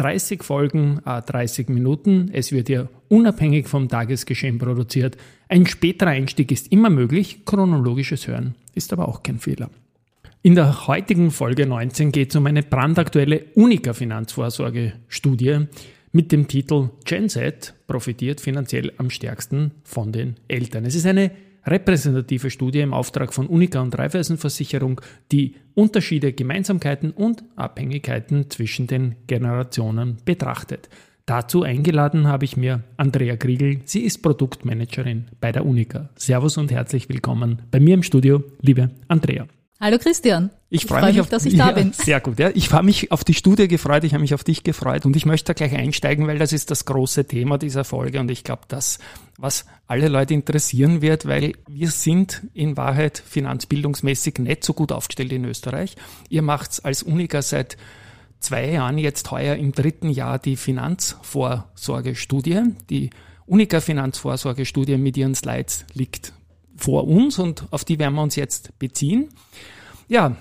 30 Folgen, 30 Minuten. Es wird ja unabhängig vom Tagesgeschehen produziert. Ein späterer Einstieg ist immer möglich. Chronologisches Hören ist aber auch kein Fehler. In der heutigen Folge 19 geht es um eine brandaktuelle Unika-Finanzvorsorge-Studie mit dem Titel Gen Z profitiert finanziell am stärksten von den Eltern. Es ist eine repräsentative Studie im Auftrag von Unica und Raiffeisenversicherung, die Unterschiede, Gemeinsamkeiten und Abhängigkeiten zwischen den Generationen betrachtet. Dazu eingeladen habe ich mir Andrea Kriegel. Sie ist Produktmanagerin bei der Unica. Servus und herzlich willkommen bei mir im Studio, liebe Andrea. Hallo Christian. Ich, ich freue mich, mich auf, dass ich ja, da bin. Sehr gut. Ja. Ich habe mich auf die Studie gefreut, ich habe mich auf dich gefreut und ich möchte da gleich einsteigen, weil das ist das große Thema dieser Folge und ich glaube, das, was alle Leute interessieren wird, weil wir sind in Wahrheit finanzbildungsmäßig nicht so gut aufgestellt in Österreich. Ihr macht's als Unica seit zwei Jahren, jetzt heuer im dritten Jahr die Finanzvorsorgestudie. Die Unica Finanzvorsorgestudie mit ihren Slides liegt vor uns und auf die werden wir uns jetzt beziehen. Ja,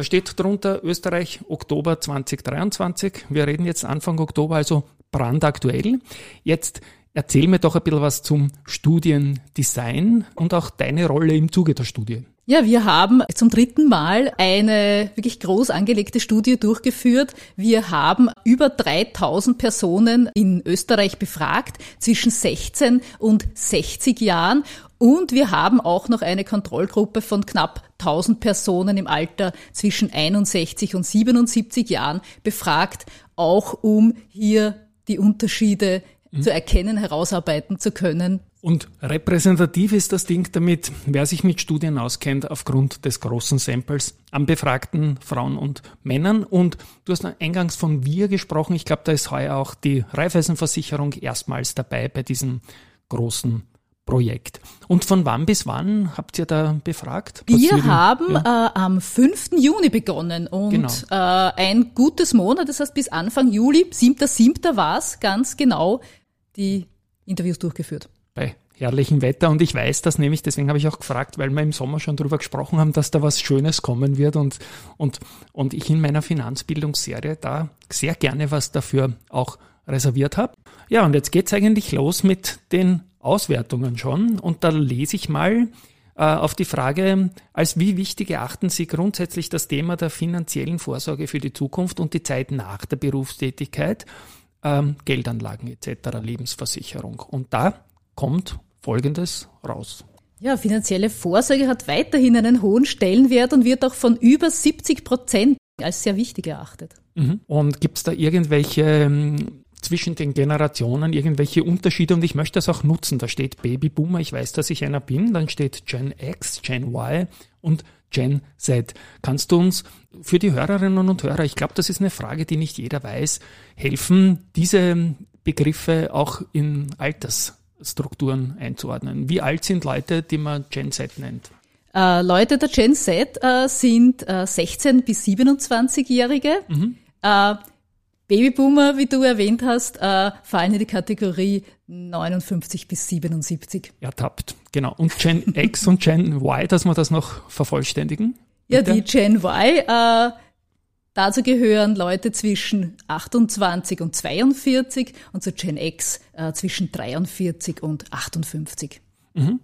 da steht drunter Österreich Oktober 2023. Wir reden jetzt Anfang Oktober, also brandaktuell. Jetzt erzähl mir doch ein bisschen was zum Studiendesign und auch deine Rolle im Zuge der Studie. Ja, wir haben zum dritten Mal eine wirklich groß angelegte Studie durchgeführt. Wir haben über 3000 Personen in Österreich befragt zwischen 16 und 60 Jahren und wir haben auch noch eine Kontrollgruppe von knapp 1000 Personen im Alter zwischen 61 und 77 Jahren befragt, auch um hier die Unterschiede mhm. zu erkennen, herausarbeiten zu können und repräsentativ ist das Ding damit, wer sich mit Studien auskennt, aufgrund des großen Samples an befragten Frauen und Männern. Und du hast eingangs von wir gesprochen. Ich glaube, da ist heuer auch die Raiffeisenversicherung erstmals dabei bei diesem großen Projekt. Und von wann bis wann habt ihr da befragt? Wir haben ja? äh, am 5. Juni begonnen und genau. äh, ein gutes Monat, das heißt bis Anfang Juli, 7.7. war es ganz genau, die Interviews durchgeführt bei herrlichem Wetter. Und ich weiß das nämlich, deswegen habe ich auch gefragt, weil wir im Sommer schon darüber gesprochen haben, dass da was Schönes kommen wird und, und, und ich in meiner Finanzbildungsserie da sehr gerne was dafür auch reserviert habe. Ja, und jetzt geht's eigentlich los mit den Auswertungen schon. Und da lese ich mal äh, auf die Frage, als wie wichtig erachten Sie grundsätzlich das Thema der finanziellen Vorsorge für die Zukunft und die Zeit nach der Berufstätigkeit, ähm, Geldanlagen etc., Lebensversicherung. Und da kommt Folgendes raus. Ja, finanzielle Vorsorge hat weiterhin einen hohen Stellenwert und wird auch von über 70 Prozent als sehr wichtig erachtet. Mhm. Und gibt es da irgendwelche ähm, zwischen den Generationen irgendwelche Unterschiede und ich möchte das auch nutzen. Da steht Babyboomer, ich weiß, dass ich einer bin, dann steht Gen X, Gen Y und Gen Z. Kannst du uns für die Hörerinnen und Hörer, ich glaube, das ist eine Frage, die nicht jeder weiß, helfen, diese Begriffe auch in Alters Strukturen einzuordnen. Wie alt sind Leute, die man Gen Z nennt? Äh, Leute der Gen Z äh, sind äh, 16 bis 27-Jährige. Mhm. Babyboomer, wie du erwähnt hast, äh, fallen in die Kategorie 59 bis 77. Ertappt, genau. Und Gen X und Gen Y, dass wir das noch vervollständigen? Ja, die Gen Y äh, Dazu gehören Leute zwischen 28 und 42 und zu Gen X äh, zwischen 43 und 58. Mhm.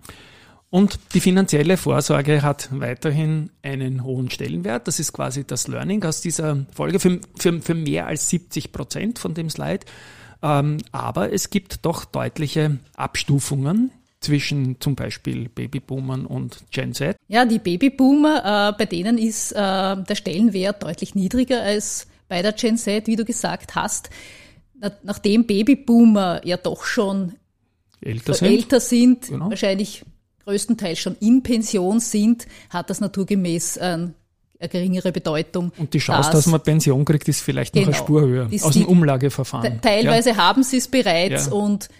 Und die finanzielle Vorsorge hat weiterhin einen hohen Stellenwert. Das ist quasi das Learning aus dieser Folge für, für, für mehr als 70 Prozent von dem Slide. Ähm, aber es gibt doch deutliche Abstufungen zwischen zum Beispiel Babyboomern und Gen Z? Ja, die Babyboomer, äh, bei denen ist äh, der Stellenwert deutlich niedriger als bei der Gen Z, wie du gesagt hast. Nachdem Babyboomer ja doch schon älter sind, älter sind genau. wahrscheinlich größtenteils schon in Pension sind, hat das naturgemäß einen eine geringere Bedeutung. Und die Chance, dass, dass man Pension kriegt, ist vielleicht genau, noch eine genau. Spur höher aus dem Umlageverfahren. Teilweise ja. haben sie es bereits ja. und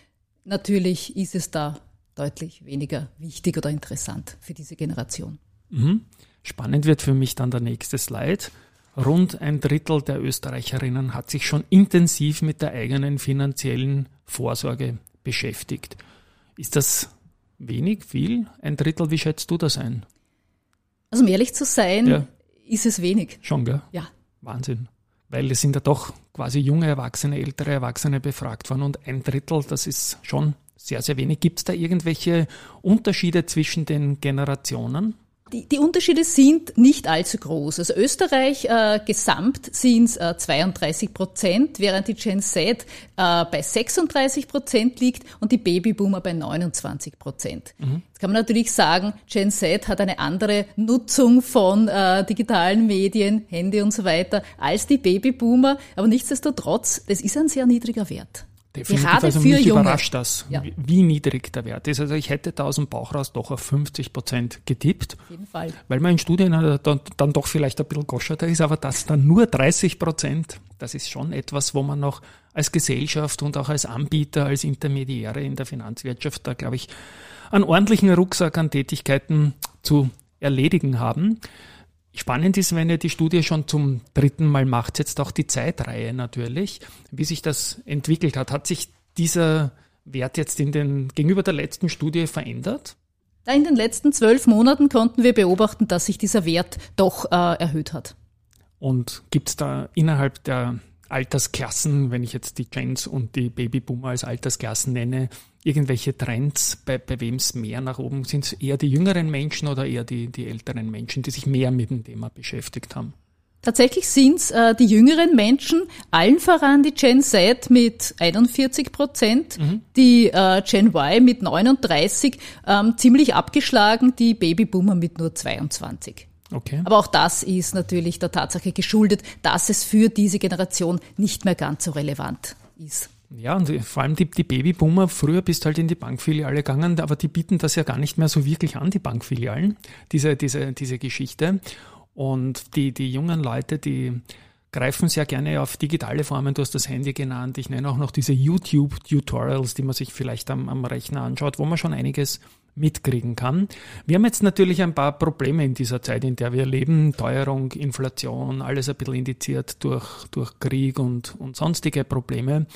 natürlich ist es da deutlich weniger wichtig oder interessant für diese Generation. Mhm. Spannend wird für mich dann der nächste Slide. Rund ein Drittel der Österreicherinnen hat sich schon intensiv mit der eigenen finanziellen Vorsorge beschäftigt. Ist das wenig, viel? Ein Drittel, wie schätzt du das ein? Also um ehrlich zu sein, ja. ist es wenig. Schon, gell? Ja. Wahnsinn. Weil es sind ja doch quasi junge Erwachsene, ältere Erwachsene befragt worden und ein Drittel, das ist schon sehr, sehr wenig. Gibt es da irgendwelche Unterschiede zwischen den Generationen? Die, die Unterschiede sind nicht allzu groß. Also Österreich äh, gesamt sind es äh, 32 Prozent, während die Gen Z äh, bei 36 Prozent liegt und die Babyboomer bei 29 Prozent. Mhm. Jetzt kann man natürlich sagen, Gen Z hat eine andere Nutzung von äh, digitalen Medien, Handy und so weiter als die Babyboomer, aber nichtsdestotrotz, das ist ein sehr niedriger Wert. Definitiv. Gerade also für mich Junge. überrascht das, ja. wie niedrig der Wert ist. Also ich hätte da aus dem Bauch raus doch auf 50 Prozent getippt. Auf jeden Fall. Weil man in Studien dann, dann doch vielleicht ein bisschen goscherter ist, aber das dann nur 30 Prozent, das ist schon etwas, wo man noch als Gesellschaft und auch als Anbieter, als Intermediäre in der Finanzwirtschaft da, glaube ich, einen ordentlichen Rucksack an Tätigkeiten zu erledigen haben. Spannend ist, wenn ihr die Studie schon zum dritten Mal macht, jetzt auch die Zeitreihe natürlich, wie sich das entwickelt hat. Hat sich dieser Wert jetzt in den, gegenüber der letzten Studie verändert? In den letzten zwölf Monaten konnten wir beobachten, dass sich dieser Wert doch äh, erhöht hat. Und gibt es da innerhalb der Altersklassen, wenn ich jetzt die Gens und die Babyboomer als Altersklassen nenne, irgendwelche Trends, bei, bei wem es mehr nach oben sind? es eher die jüngeren Menschen oder eher die, die älteren Menschen, die sich mehr mit dem Thema beschäftigt haben? Tatsächlich sind es äh, die jüngeren Menschen, allen voran die Gen Z mit 41 Prozent, mhm. die äh, Gen Y mit 39, ähm, ziemlich abgeschlagen, die Babyboomer mit nur 22. Okay. Aber auch das ist natürlich der Tatsache geschuldet, dass es für diese Generation nicht mehr ganz so relevant ist. Ja, und vor allem die, die Babyboomer, früher bist du halt in die Bankfiliale gegangen, aber die bieten das ja gar nicht mehr so wirklich an, die Bankfilialen, diese, diese, diese Geschichte. Und die, die jungen Leute, die greifen sehr gerne auf digitale Formen. Du hast das Handy genannt. Ich nenne auch noch diese YouTube-Tutorials, die man sich vielleicht am, am Rechner anschaut, wo man schon einiges mitkriegen kann. Wir haben jetzt natürlich ein paar Probleme in dieser Zeit, in der wir leben. Teuerung, Inflation, alles ein bisschen indiziert durch, durch Krieg und, und sonstige Probleme,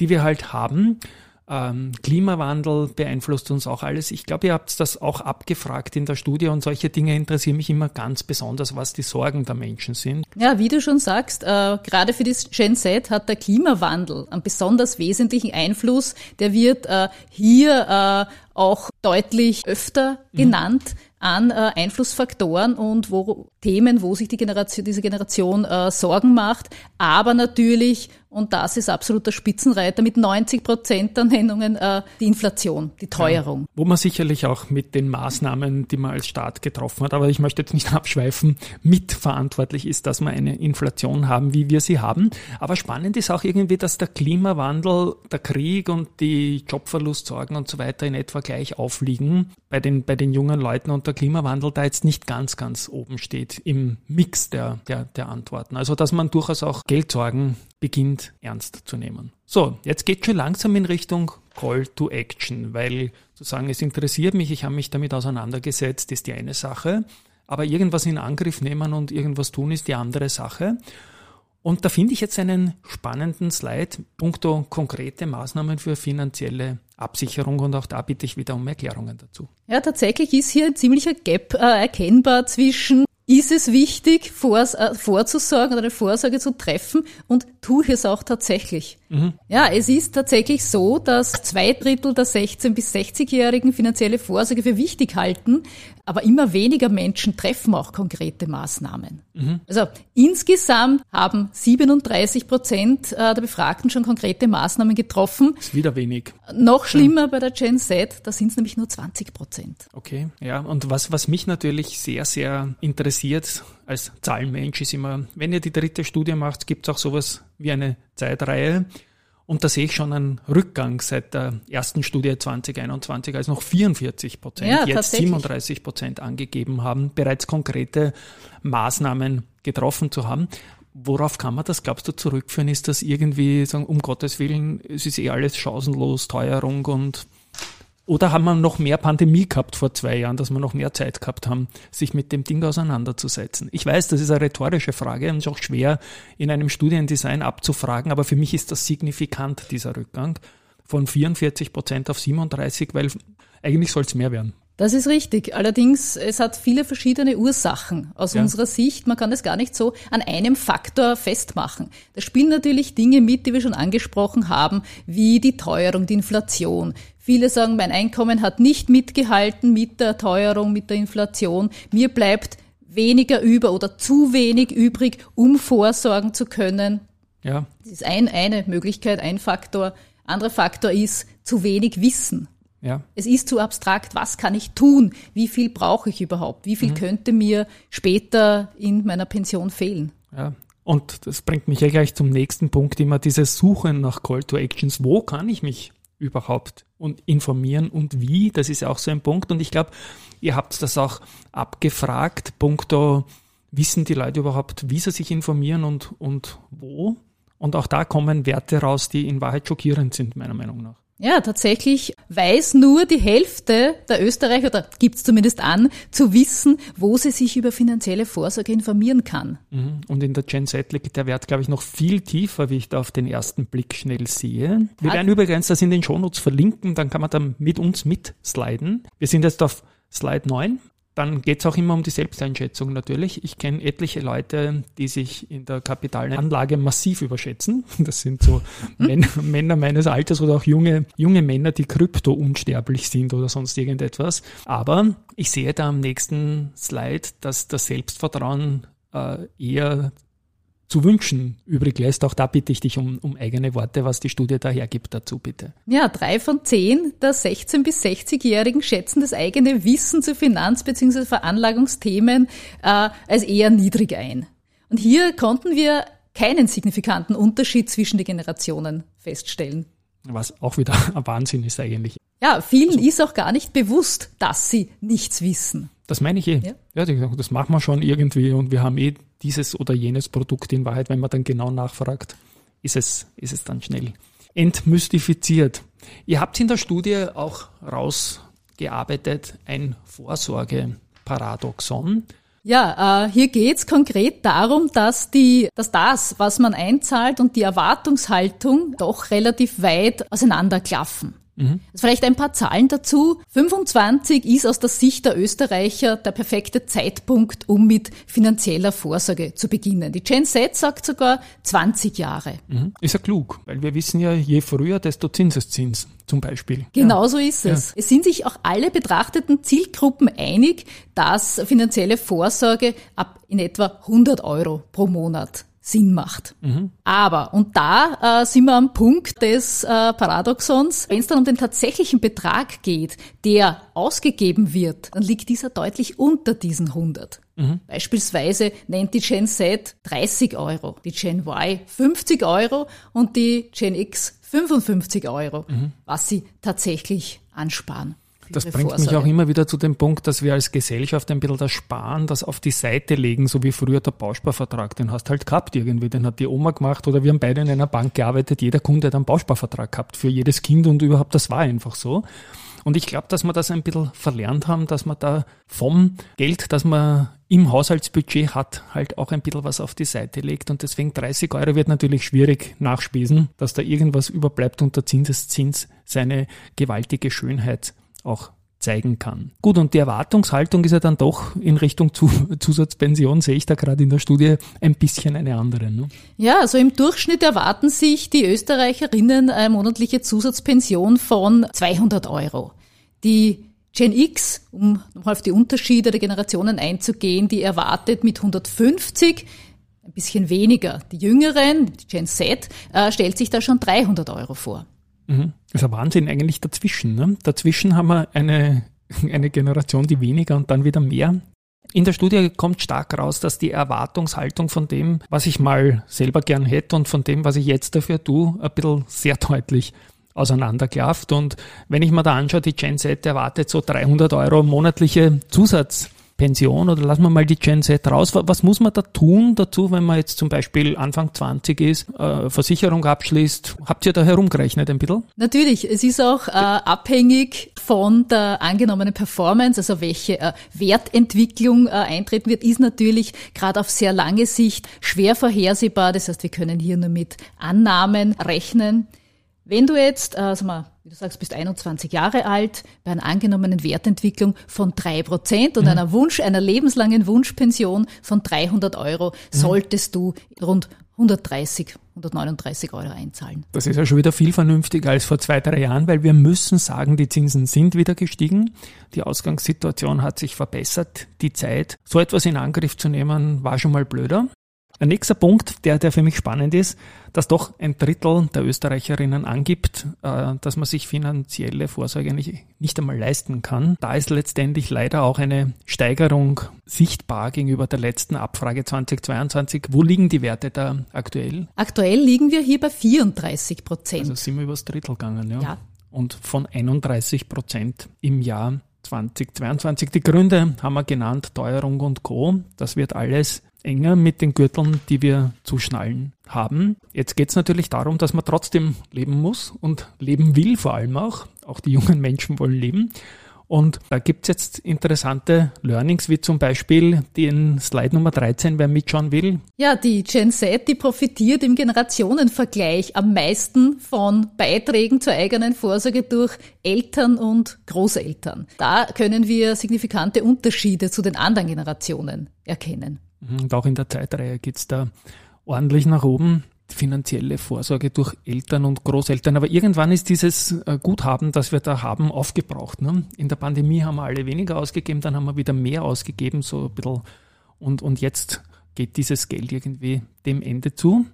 die wir halt haben. Ähm, Klimawandel beeinflusst uns auch alles. Ich glaube, ihr habt das auch abgefragt in der Studie und solche Dinge interessieren mich immer ganz besonders, was die Sorgen der Menschen sind. Ja, wie du schon sagst, äh, gerade für die Gen Z hat der Klimawandel einen besonders wesentlichen Einfluss. Der wird äh, hier äh, auch deutlich öfter mhm. genannt an äh, Einflussfaktoren und wo Themen, wo sich die Generation, diese Generation äh, Sorgen macht, aber natürlich, und das ist absoluter Spitzenreiter, mit 90 Prozent der Nennungen äh, die Inflation, die Teuerung. Ja, wo man sicherlich auch mit den Maßnahmen, die man als Staat getroffen hat, aber ich möchte jetzt nicht abschweifen, mitverantwortlich ist, dass wir eine Inflation haben, wie wir sie haben. Aber spannend ist auch irgendwie, dass der Klimawandel, der Krieg und die Jobverlustsorgen und so weiter in etwa gleich aufliegen bei den, bei den jungen Leuten und der Klimawandel da jetzt nicht ganz, ganz oben steht im Mix der, der, der Antworten. Also, dass man durchaus auch Geldsorgen beginnt ernst zu nehmen. So, jetzt geht schon langsam in Richtung Call to Action, weil zu sagen, es interessiert mich, ich habe mich damit auseinandergesetzt, ist die eine Sache, aber irgendwas in Angriff nehmen und irgendwas tun ist die andere Sache. Und da finde ich jetzt einen spannenden Slide, punkto konkrete Maßnahmen für finanzielle Absicherung und auch da bitte ich wieder um Erklärungen dazu. Ja, tatsächlich ist hier ein ziemlicher Gap äh, erkennbar zwischen ist es wichtig, vor, äh, vorzusorgen oder eine Vorsorge zu treffen und tue ich es auch tatsächlich. Mhm. Ja, es ist tatsächlich so, dass zwei Drittel der 16- bis 60-Jährigen finanzielle Vorsorge für wichtig halten, aber immer weniger Menschen treffen auch konkrete Maßnahmen. Mhm. Also insgesamt haben 37 Prozent äh, der Befragten schon konkrete Maßnahmen getroffen. Das ist wieder wenig. Noch schlimmer bei der Gen Z, da sind es nämlich nur 20 Prozent. Okay, ja. Und was, was mich natürlich sehr, sehr interessiert als Zahlenmensch ist immer, wenn ihr die dritte Studie macht, gibt es auch sowas wie eine Zeitreihe. Und da sehe ich schon einen Rückgang seit der ersten Studie 2021, als noch 44 Prozent, ja, jetzt 37 Prozent angegeben haben, bereits konkrete Maßnahmen getroffen zu haben. Worauf kann man das, glaubst du, zurückführen? Ist das irgendwie, sagen, um Gottes Willen, es ist eh alles chancenlos, Teuerung und oder haben wir noch mehr Pandemie gehabt vor zwei Jahren, dass wir noch mehr Zeit gehabt haben, sich mit dem Ding auseinanderzusetzen? Ich weiß, das ist eine rhetorische Frage und ist auch schwer in einem Studiendesign abzufragen, aber für mich ist das signifikant, dieser Rückgang von 44 Prozent auf 37, weil eigentlich soll es mehr werden. Das ist richtig. Allerdings, es hat viele verschiedene Ursachen aus ja. unserer Sicht. Man kann es gar nicht so an einem Faktor festmachen. Da spielen natürlich Dinge mit, die wir schon angesprochen haben, wie die Teuerung, die Inflation. Viele sagen, mein Einkommen hat nicht mitgehalten mit der Teuerung, mit der Inflation. Mir bleibt weniger über oder zu wenig übrig, um vorsorgen zu können. Ja. Das ist ein, eine Möglichkeit, ein Faktor. Anderer Faktor ist zu wenig Wissen. Ja. Es ist zu abstrakt. Was kann ich tun? Wie viel brauche ich überhaupt? Wie viel mhm. könnte mir später in meiner Pension fehlen? Ja. Und das bringt mich ja gleich zum nächsten Punkt, immer dieses Suchen nach Call to Actions. Wo kann ich mich überhaupt und informieren und wie? Das ist auch so ein Punkt. Und ich glaube, ihr habt das auch abgefragt, punkto, wissen die Leute überhaupt, wie sie sich informieren und, und wo? Und auch da kommen Werte raus, die in Wahrheit schockierend sind, meiner Meinung nach. Ja, tatsächlich weiß nur die Hälfte der Österreicher, oder gibt es zumindest an, zu wissen, wo sie sich über finanzielle Vorsorge informieren kann. Mhm. Und in der Gen Z liegt der Wert, glaube ich, noch viel tiefer, wie ich da auf den ersten Blick schnell sehe. Wir werden übrigens das in den Shownotes verlinken, dann kann man da mit uns mitsliden. Wir sind jetzt auf Slide 9 dann geht es auch immer um die Selbsteinschätzung natürlich. Ich kenne etliche Leute, die sich in der Kapitalanlage massiv überschätzen. Das sind so hm? Männer, Männer, meines Alters oder auch junge, junge Männer, die krypto unsterblich sind oder sonst irgendetwas. Aber ich sehe da am nächsten Slide, dass das Selbstvertrauen äh, eher zu wünschen übrig lässt. Auch da bitte ich dich um, um eigene Worte, was die Studie da hergibt dazu, bitte. Ja, drei von zehn der 16- bis 60-Jährigen schätzen das eigene Wissen zu Finanz- bzw. Veranlagungsthemen äh, als eher niedrig ein. Und hier konnten wir keinen signifikanten Unterschied zwischen den Generationen feststellen. Was auch wieder ein Wahnsinn ist eigentlich. Ja, vielen also, ist auch gar nicht bewusst, dass sie nichts wissen. Das meine ich eh. Ja. ja, das machen wir schon irgendwie und wir haben eh dieses oder jenes Produkt in Wahrheit, wenn man dann genau nachfragt, ist es, ist es dann schnell entmystifiziert. Ihr habt in der Studie auch rausgearbeitet ein Vorsorgeparadoxon. Ja, äh, hier geht's konkret darum, dass die, dass das, was man einzahlt und die Erwartungshaltung doch relativ weit auseinanderklaffen. Mhm. Vielleicht ein paar Zahlen dazu. 25 ist aus der Sicht der Österreicher der perfekte Zeitpunkt, um mit finanzieller Vorsorge zu beginnen. Die Gen Z sagt sogar 20 Jahre. Mhm. Ist ja klug, weil wir wissen ja, je früher, desto Zinseszins zum Beispiel. Genauso ja. ist es. Ja. Es sind sich auch alle betrachteten Zielgruppen einig, dass finanzielle Vorsorge ab in etwa 100 Euro pro Monat Sinn macht. Mhm. Aber, und da äh, sind wir am Punkt des äh, Paradoxons, wenn es dann um den tatsächlichen Betrag geht, der ausgegeben wird, dann liegt dieser deutlich unter diesen 100. Mhm. Beispielsweise nennt die Gen Z 30 Euro, die Gen Y 50 Euro und die Gen X 55 Euro, mhm. was sie tatsächlich ansparen. Das bringt Vorsorge. mich auch immer wieder zu dem Punkt, dass wir als Gesellschaft ein bisschen das Sparen, das auf die Seite legen, so wie früher der Bausparvertrag. Den hast halt gehabt irgendwie, den hat die Oma gemacht oder wir haben beide in einer Bank gearbeitet. Jeder Kunde hat einen Bausparvertrag gehabt für jedes Kind und überhaupt, das war einfach so. Und ich glaube, dass wir das ein bisschen verlernt haben, dass man da vom Geld, das man im Haushaltsbudget hat, halt auch ein bisschen was auf die Seite legt. Und deswegen 30 Euro wird natürlich schwierig nachspesen, dass da irgendwas überbleibt und der Zinseszins seine gewaltige Schönheit auch zeigen kann. Gut, und die Erwartungshaltung ist ja dann doch in Richtung Zusatzpension, sehe ich da gerade in der Studie, ein bisschen eine andere. Ne? Ja, also im Durchschnitt erwarten sich die Österreicherinnen eine monatliche Zusatzpension von 200 Euro. Die Gen X, um nochmal auf die Unterschiede der Generationen einzugehen, die erwartet mit 150 ein bisschen weniger. Die Jüngeren, die Gen Z, äh, stellt sich da schon 300 Euro vor. Mhm. Das ist ein Wahnsinn eigentlich dazwischen. Ne? Dazwischen haben wir eine, eine Generation, die weniger und dann wieder mehr In der Studie kommt stark raus, dass die Erwartungshaltung von dem, was ich mal selber gern hätte und von dem, was ich jetzt dafür tue, ein bisschen sehr deutlich auseinanderklafft. Und wenn ich mir da anschaue, die Gen Z erwartet so 300 Euro monatliche Zusatz Pension oder lassen wir mal die Gen Z raus. Was muss man da tun dazu, wenn man jetzt zum Beispiel Anfang 20 ist, äh, Versicherung abschließt? Habt ihr da herumgerechnet ein bisschen? Natürlich, es ist auch äh, abhängig von der angenommenen Performance, also welche äh, Wertentwicklung äh, eintreten wird, ist natürlich gerade auf sehr lange Sicht schwer vorhersehbar. Das heißt, wir können hier nur mit Annahmen rechnen. Wenn du jetzt, äh, sag mal, wie du sagst, bist 21 Jahre alt, bei einer angenommenen Wertentwicklung von drei Prozent und mhm. einer Wunsch, einer lebenslangen Wunschpension von 300 Euro, mhm. solltest du rund 130, 139 Euro einzahlen. Das ist ja schon wieder viel vernünftiger als vor zwei, drei Jahren, weil wir müssen sagen, die Zinsen sind wieder gestiegen. Die Ausgangssituation hat sich verbessert. Die Zeit, so etwas in Angriff zu nehmen, war schon mal blöder. Ein nächster Punkt, der, der für mich spannend ist, dass doch ein Drittel der Österreicherinnen angibt, äh, dass man sich finanzielle Vorsorge nicht, nicht einmal leisten kann. Da ist letztendlich leider auch eine Steigerung sichtbar gegenüber der letzten Abfrage 2022. Wo liegen die Werte da aktuell? Aktuell liegen wir hier bei 34 Prozent. Also sind wir übers Drittel gegangen, ja. ja. Und von 31 Prozent im Jahr 2022. Die Gründe haben wir genannt, Teuerung und Co. Das wird alles enger mit den Gürteln, die wir zu schnallen haben. Jetzt geht es natürlich darum, dass man trotzdem leben muss und leben will vor allem auch. Auch die jungen Menschen wollen leben. Und da gibt es jetzt interessante Learnings, wie zum Beispiel den Slide Nummer 13, wer mitschauen will. Ja, die Gen Z, die profitiert im Generationenvergleich am meisten von Beiträgen zur eigenen Vorsorge durch Eltern und Großeltern. Da können wir signifikante Unterschiede zu den anderen Generationen erkennen. Mhm, und auch in der Zeitreihe geht es da ordentlich nach oben. Finanzielle Vorsorge durch Eltern und Großeltern. Aber irgendwann ist dieses äh, Guthaben, das wir da haben, aufgebraucht. Ne? In der Pandemie haben wir alle weniger ausgegeben, dann haben wir wieder mehr ausgegeben, so ein bisschen. Und, und jetzt geht dieses Geld irgendwie dem Ende zu.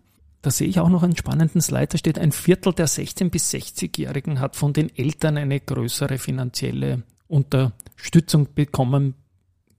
Da sehe ich auch noch einen spannenden Slide. Da steht, ein Viertel der 16- bis 60-Jährigen hat von den Eltern eine größere finanzielle Unterstützung bekommen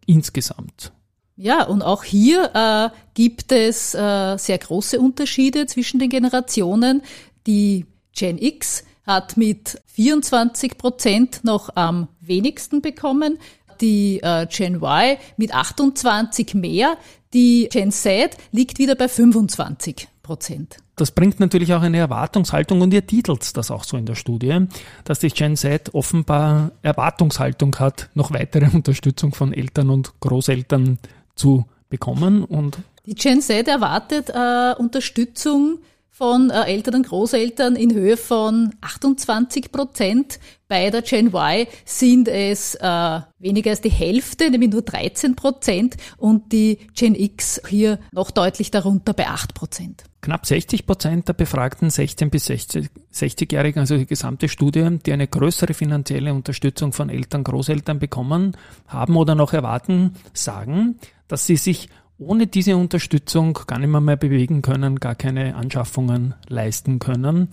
insgesamt. Ja, und auch hier äh, gibt es äh, sehr große Unterschiede zwischen den Generationen. Die Gen X hat mit 24 Prozent noch am wenigsten bekommen, die äh, Gen Y mit 28 mehr, die Gen Z liegt wieder bei 25 Prozent. Das bringt natürlich auch eine Erwartungshaltung und ihr titelt das auch so in der Studie, dass die Gen Z offenbar Erwartungshaltung hat, noch weitere Unterstützung von Eltern und Großeltern zu bekommen. Und die Gen Z erwartet äh, Unterstützung von äh, Eltern und Großeltern in Höhe von 28 Prozent. Bei der Gen Y sind es äh, weniger als die Hälfte, nämlich nur 13 Prozent und die Gen X hier noch deutlich darunter bei 8 Prozent. Knapp 60 Prozent der befragten 16- bis 60-Jährigen, also die gesamte Studie, die eine größere finanzielle Unterstützung von Eltern, Großeltern bekommen haben oder noch erwarten, sagen, dass sie sich ohne diese Unterstützung gar nicht mehr, mehr bewegen können, gar keine Anschaffungen leisten können.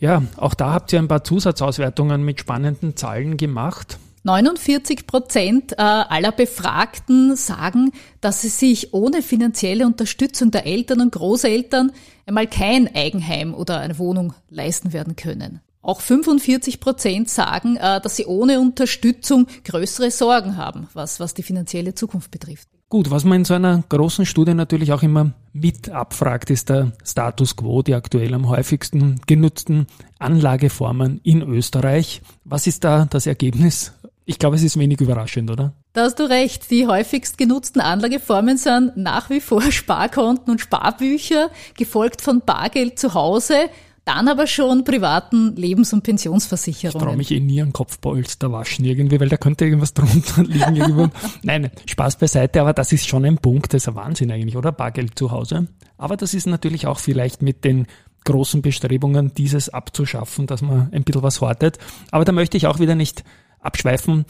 Ja, auch da habt ihr ein paar Zusatzauswertungen mit spannenden Zahlen gemacht. 49 Prozent äh, aller Befragten sagen, dass sie sich ohne finanzielle Unterstützung der Eltern und Großeltern einmal kein Eigenheim oder eine Wohnung leisten werden können. Auch 45 Prozent sagen, äh, dass sie ohne Unterstützung größere Sorgen haben, was, was die finanzielle Zukunft betrifft. Gut, was man in so einer großen Studie natürlich auch immer mit abfragt, ist der Status quo, die aktuell am häufigsten genutzten Anlageformen in Österreich. Was ist da das Ergebnis? Ich glaube, es ist wenig überraschend, oder? Da hast du recht. Die häufigst genutzten Anlageformen sind nach wie vor Sparkonten und Sparbücher, gefolgt von Bargeld zu Hause dann aber schon privaten Lebens- und Pensionsversicherungen. Ich traue mich eh nie an Kopfpolster waschen irgendwie, weil da könnte irgendwas drunter liegen. Irgendwo. Nein, Spaß beiseite, aber das ist schon ein Punkt, das ist ein Wahnsinn eigentlich, oder? Bargeld zu Hause. Aber das ist natürlich auch vielleicht mit den großen Bestrebungen, dieses abzuschaffen, dass man ein bisschen was hortet. Aber da möchte ich auch wieder nicht abschweifen.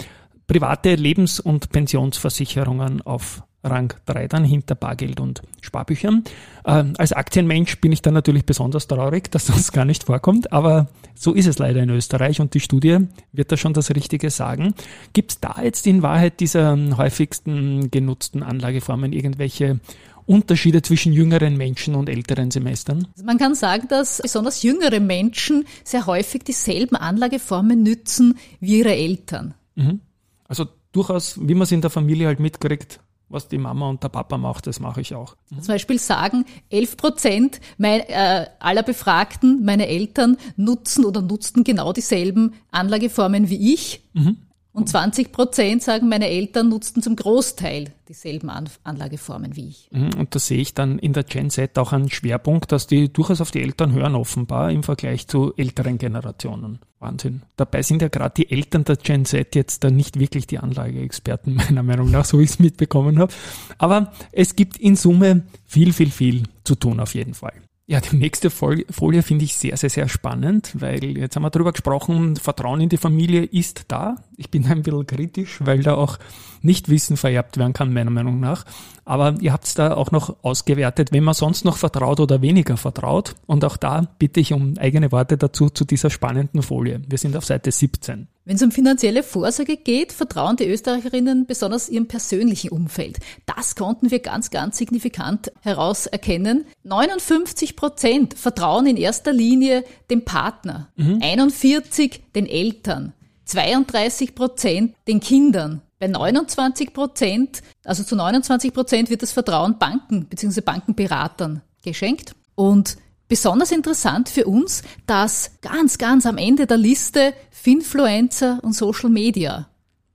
Private Lebens- und Pensionsversicherungen auf Rang 3 dann hinter Bargeld und Sparbüchern. Äh, als Aktienmensch bin ich dann natürlich besonders traurig, dass das gar nicht vorkommt, aber so ist es leider in Österreich und die Studie wird da schon das Richtige sagen. Gibt es da jetzt in Wahrheit dieser häufigsten genutzten Anlageformen irgendwelche Unterschiede zwischen jüngeren Menschen und älteren Semestern? Also man kann sagen, dass besonders jüngere Menschen sehr häufig dieselben Anlageformen nützen wie ihre Eltern. Mhm. Also durchaus, wie man es in der Familie halt mitkriegt, was die Mama und der Papa macht, das mache ich auch. Mhm. Zum Beispiel sagen 11 Prozent äh, aller Befragten, meine Eltern nutzen oder nutzten genau dieselben Anlageformen wie ich. Mhm. Und 20 Prozent sagen, meine Eltern nutzten zum Großteil dieselben Anlageformen wie ich. Mhm, und da sehe ich dann in der Gen Z auch einen Schwerpunkt, dass die durchaus auf die Eltern hören, offenbar im Vergleich zu älteren Generationen. Wahnsinn. Dabei sind ja gerade die Eltern der Gen Z jetzt dann nicht wirklich die Anlageexperten, meiner Meinung nach, so wie ich es mitbekommen habe. Aber es gibt in Summe viel, viel, viel zu tun auf jeden Fall. Ja, die nächste Folie finde ich sehr, sehr, sehr spannend, weil jetzt haben wir darüber gesprochen, Vertrauen in die Familie ist da. Ich bin ein bisschen kritisch, weil da auch Nichtwissen vererbt werden kann, meiner Meinung nach. Aber ihr habt es da auch noch ausgewertet, wenn man sonst noch vertraut oder weniger vertraut. Und auch da bitte ich um eigene Worte dazu zu dieser spannenden Folie. Wir sind auf Seite 17. Wenn es um finanzielle Vorsorge geht, vertrauen die Österreicherinnen besonders ihrem persönlichen Umfeld. Das konnten wir ganz, ganz signifikant herauserkennen. 59 Prozent vertrauen in erster Linie dem Partner, mhm. 41 den Eltern, 32 Prozent den Kindern. Bei 29 Prozent, also zu 29 Prozent wird das Vertrauen Banken bzw. Bankenberatern geschenkt. Und Besonders interessant für uns, dass ganz, ganz am Ende der Liste Finfluencer und Social Media,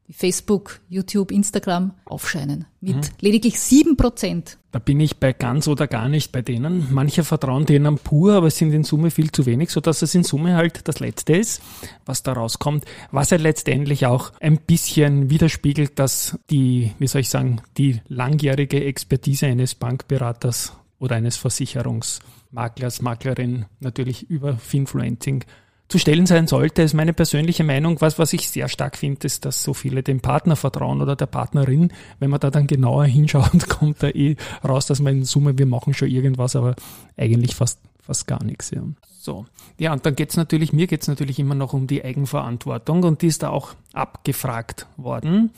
wie Facebook, YouTube, Instagram, aufscheinen. Mit mhm. lediglich sieben Prozent. Da bin ich bei ganz oder gar nicht bei denen. Manche vertrauen denen pur, aber es sind in Summe viel zu wenig, sodass es in Summe halt das Letzte ist, was da rauskommt. Was ja letztendlich auch ein bisschen widerspiegelt, dass die, wie soll ich sagen, die langjährige Expertise eines Bankberaters oder eines Versicherungsmaklers, Maklerin natürlich über Finfluencing zu stellen sein sollte, ist meine persönliche Meinung. Was, was ich sehr stark finde, ist, dass so viele dem Partner vertrauen oder der Partnerin. Wenn man da dann genauer hinschaut, kommt da eh raus, dass man in Summe, wir machen schon irgendwas, aber eigentlich fast, fast gar nichts. Ja. So. Ja, und dann geht's natürlich, mir geht's natürlich immer noch um die Eigenverantwortung und die ist da auch abgefragt worden.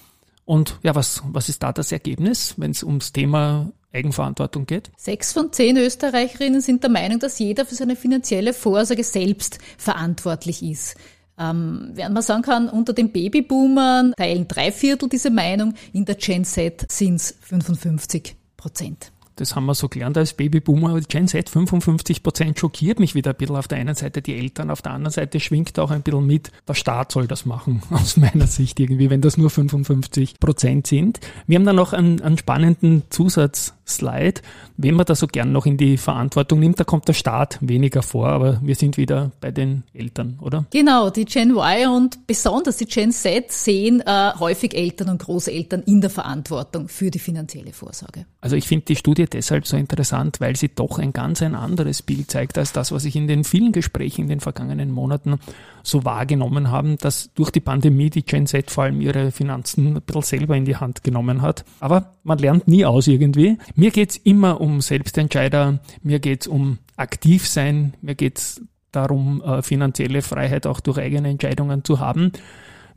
Und ja, was, was ist da das Ergebnis, wenn es ums Thema Eigenverantwortung geht? Sechs von zehn Österreicherinnen sind der Meinung, dass jeder für seine finanzielle Vorsorge selbst verantwortlich ist. Ähm, während man sagen kann, unter den Babyboomern teilen drei Viertel diese Meinung, in der Gen Z sind es 55 Prozent. Das haben wir so gelernt als Babyboomer. Gen Z 55 Prozent schockiert mich wieder ein bisschen. Auf der einen Seite die Eltern, auf der anderen Seite schwingt auch ein bisschen mit. Der Staat soll das machen, aus meiner Sicht irgendwie, wenn das nur 55 Prozent sind. Wir haben dann noch einen, einen spannenden Zusatzslide. Wenn man da so gern noch in die Verantwortung nimmt, da kommt der Staat weniger vor, aber wir sind wieder bei den Eltern, oder? Genau, die Gen Y und besonders die Gen Z sehen äh, häufig Eltern und Großeltern in der Verantwortung für die finanzielle Vorsorge. Also ich finde die Studie deshalb so interessant, weil sie doch ein ganz ein anderes Bild zeigt als das, was ich in den vielen Gesprächen in den vergangenen Monaten so wahrgenommen habe, dass durch die Pandemie die Gen Z vor allem ihre Finanzen ein bisschen selber in die Hand genommen hat. Aber man lernt nie aus irgendwie. Mir geht's immer um Selbstentscheider, mir geht's um aktiv sein, mir geht's darum, äh, finanzielle Freiheit auch durch eigene Entscheidungen zu haben.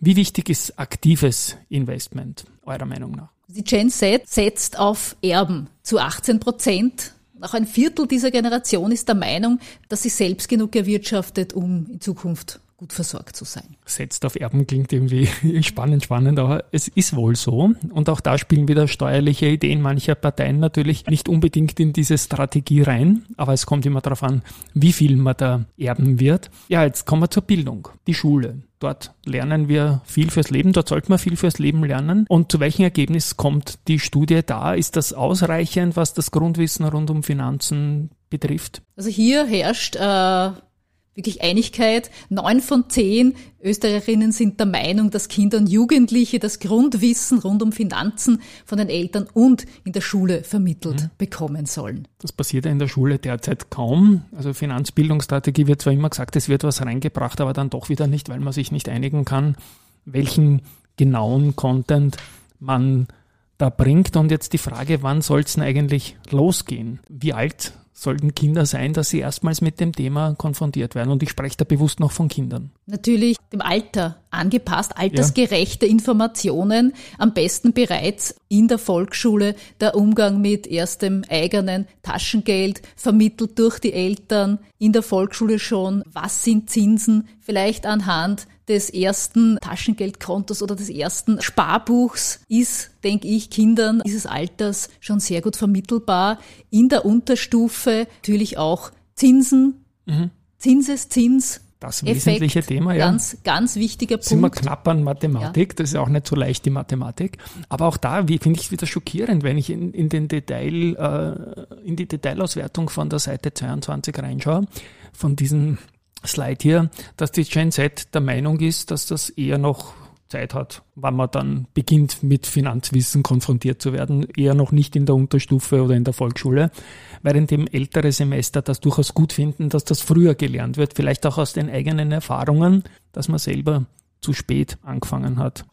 Wie wichtig ist aktives Investment, eurer Meinung nach? Die Gen Z setzt auf Erben zu 18 Prozent. Auch ein Viertel dieser Generation ist der Meinung, dass sie selbst genug erwirtschaftet, um in Zukunft gut versorgt zu sein. Setzt auf Erben klingt irgendwie spannend, spannend, aber es ist wohl so. Und auch da spielen wieder steuerliche Ideen mancher Parteien natürlich nicht unbedingt in diese Strategie rein, aber es kommt immer darauf an, wie viel man da erben wird. Ja, jetzt kommen wir zur Bildung, die Schule. Dort lernen wir viel fürs Leben, dort sollte man viel fürs Leben lernen. Und zu welchem Ergebnis kommt die Studie da? Ist das ausreichend, was das Grundwissen rund um Finanzen betrifft? Also hier herrscht äh, wirklich Einigkeit. Neun von zehn Österreicherinnen sind der Meinung, dass Kinder und Jugendliche das Grundwissen rund um Finanzen von den Eltern und in der Schule vermittelt mhm. bekommen sollen. Das passiert ja in der Schule derzeit kaum. Also Finanzbildungsstrategie wird zwar immer gesagt, es wird was reingebracht, aber dann doch wieder nicht, weil man sich nicht einigen kann, welchen genauen Content man da bringt. Und jetzt die Frage, wann soll es denn eigentlich losgehen? Wie alt sollten Kinder sein, dass sie erstmals mit dem Thema konfrontiert werden. Und ich spreche da bewusst noch von Kindern. Natürlich dem Alter angepasst, altersgerechte ja. Informationen, am besten bereits in der Volksschule, der Umgang mit erstem eigenen Taschengeld, vermittelt durch die Eltern, in der Volksschule schon, was sind Zinsen, vielleicht anhand des ersten Taschengeldkontos oder des ersten Sparbuchs ist, denke ich, Kindern dieses Alters schon sehr gut vermittelbar. In der Unterstufe natürlich auch Zinsen, mhm. Zinseszins, das wesentliche Effekt, Thema, ja. Ganz, ganz wichtiger Punkt. Sind wir knapp an Mathematik, ja. das ist auch nicht so leicht, die Mathematik. Aber auch da, finde ich es wieder schockierend, wenn ich in, in den Detail, äh, in die Detailauswertung von der Seite 22 reinschaue, von diesem Slide hier, dass die Gen Z der Meinung ist, dass das eher noch Zeit hat, wann man dann beginnt mit Finanzwissen konfrontiert zu werden, eher noch nicht in der Unterstufe oder in der Volksschule, während dem ältere Semester das durchaus gut finden, dass das früher gelernt wird, vielleicht auch aus den eigenen Erfahrungen, dass man selber zu spät angefangen hat.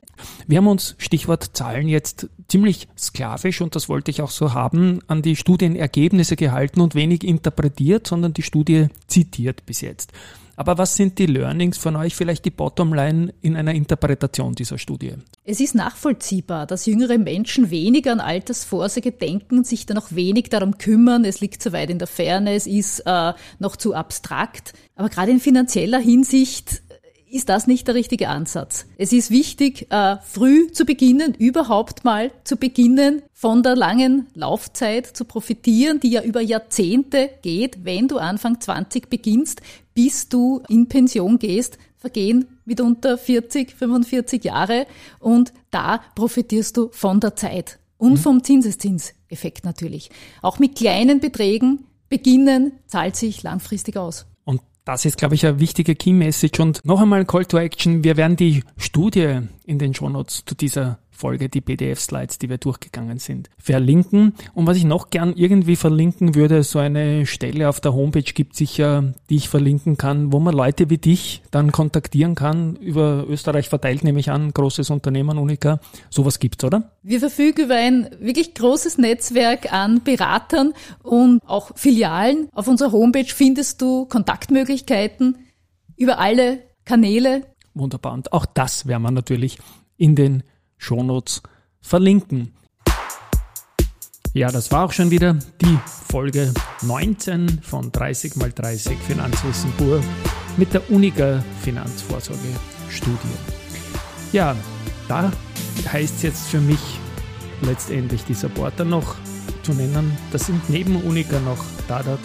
Wir haben uns, Stichwort Zahlen, jetzt ziemlich sklavisch, und das wollte ich auch so haben, an die Studienergebnisse gehalten und wenig interpretiert, sondern die Studie zitiert bis jetzt. Aber was sind die Learnings von euch, vielleicht die Bottomline in einer Interpretation dieser Studie? Es ist nachvollziehbar, dass jüngere Menschen weniger an Altersvorsorge denken, sich dann auch wenig darum kümmern. Es liegt zu weit in der Ferne, es ist äh, noch zu abstrakt. Aber gerade in finanzieller Hinsicht ist das nicht der richtige Ansatz. Es ist wichtig, äh, früh zu beginnen, überhaupt mal zu beginnen, von der langen Laufzeit zu profitieren, die ja über Jahrzehnte geht. Wenn du Anfang 20 beginnst, bis du in Pension gehst, vergehen mitunter 40, 45 Jahre und da profitierst du von der Zeit und mhm. vom Zinseszinseffekt natürlich. Auch mit kleinen Beträgen beginnen zahlt sich langfristig aus. Das ist, glaube ich, eine wichtige Key Message. Und noch einmal Call to Action. Wir werden die Studie in den Shownotes zu dieser Folge die PDF-Slides, die wir durchgegangen sind, verlinken. Und was ich noch gern irgendwie verlinken würde, so eine Stelle auf der Homepage gibt sicher, die ich verlinken kann, wo man Leute wie dich dann kontaktieren kann, über Österreich verteilt, nehme ich an, großes Unternehmen, Unica. Sowas gibt's, oder? Wir verfügen über ein wirklich großes Netzwerk an Beratern und auch Filialen. Auf unserer Homepage findest du Kontaktmöglichkeiten über alle Kanäle. Wunderbar. Und auch das werden wir natürlich in den Shownotes verlinken. Ja, das war auch schon wieder die Folge 19 von 30x30 Finanzwissen pur mit der Uniger Finanzvorsorge Studie. Ja, da heißt es jetzt für mich letztendlich die Supporter noch zu nennen. Das sind neben Uniger noch Dadat,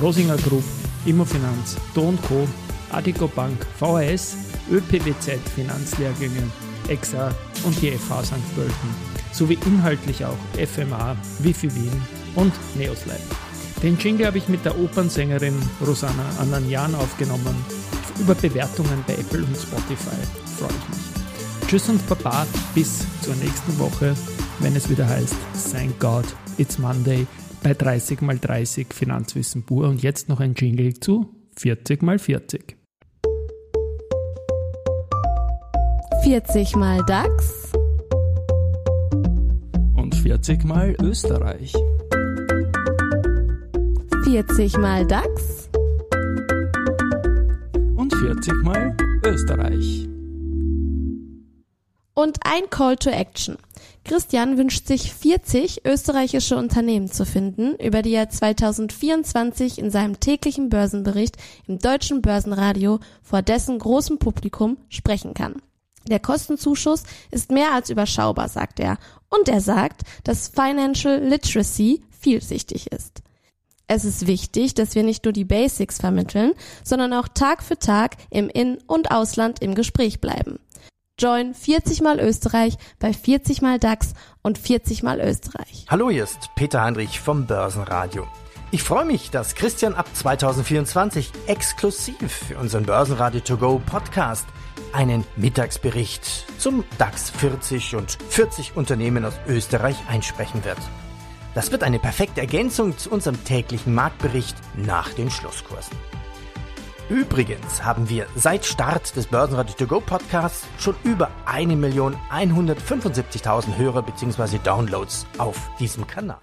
Rosinger Group, Immofinanz, Do Co., Adico Bank, VHS, ÖPWZ Finanzlehrgänge, EXA und die FH St. Pölten, sowie inhaltlich auch FMA, Wifi Wien und Neoslive. Den Jingle habe ich mit der Opernsängerin Rosanna Ananjan aufgenommen. Über Bewertungen bei Apple und Spotify freue ich mich. Tschüss und Baba, bis zur nächsten Woche, wenn es wieder heißt Thank God, it's Monday bei 30x30 Finanzwissen pur und jetzt noch ein Jingle zu 40x40. 40 mal DAX und 40 mal Österreich. 40 mal DAX und 40 mal Österreich. Und ein Call to Action. Christian wünscht sich 40 österreichische Unternehmen zu finden, über die er 2024 in seinem täglichen Börsenbericht im deutschen Börsenradio vor dessen großem Publikum sprechen kann. Der Kostenzuschuss ist mehr als überschaubar, sagt er. Und er sagt, dass Financial Literacy vielsichtig ist. Es ist wichtig, dass wir nicht nur die Basics vermitteln, sondern auch Tag für Tag im In- und Ausland im Gespräch bleiben. Join 40 mal Österreich bei 40 mal DAX und 40 mal Österreich. Hallo, hier ist Peter Heinrich vom Börsenradio. Ich freue mich, dass Christian ab 2024 exklusiv für unseren Börsenradio To Go Podcast einen Mittagsbericht zum DAX 40 und 40 Unternehmen aus Österreich einsprechen wird. Das wird eine perfekte Ergänzung zu unserem täglichen Marktbericht nach den Schlusskursen. Übrigens haben wir seit Start des Börsenradio To Go Podcasts schon über 1.175.000 Hörer bzw. Downloads auf diesem Kanal.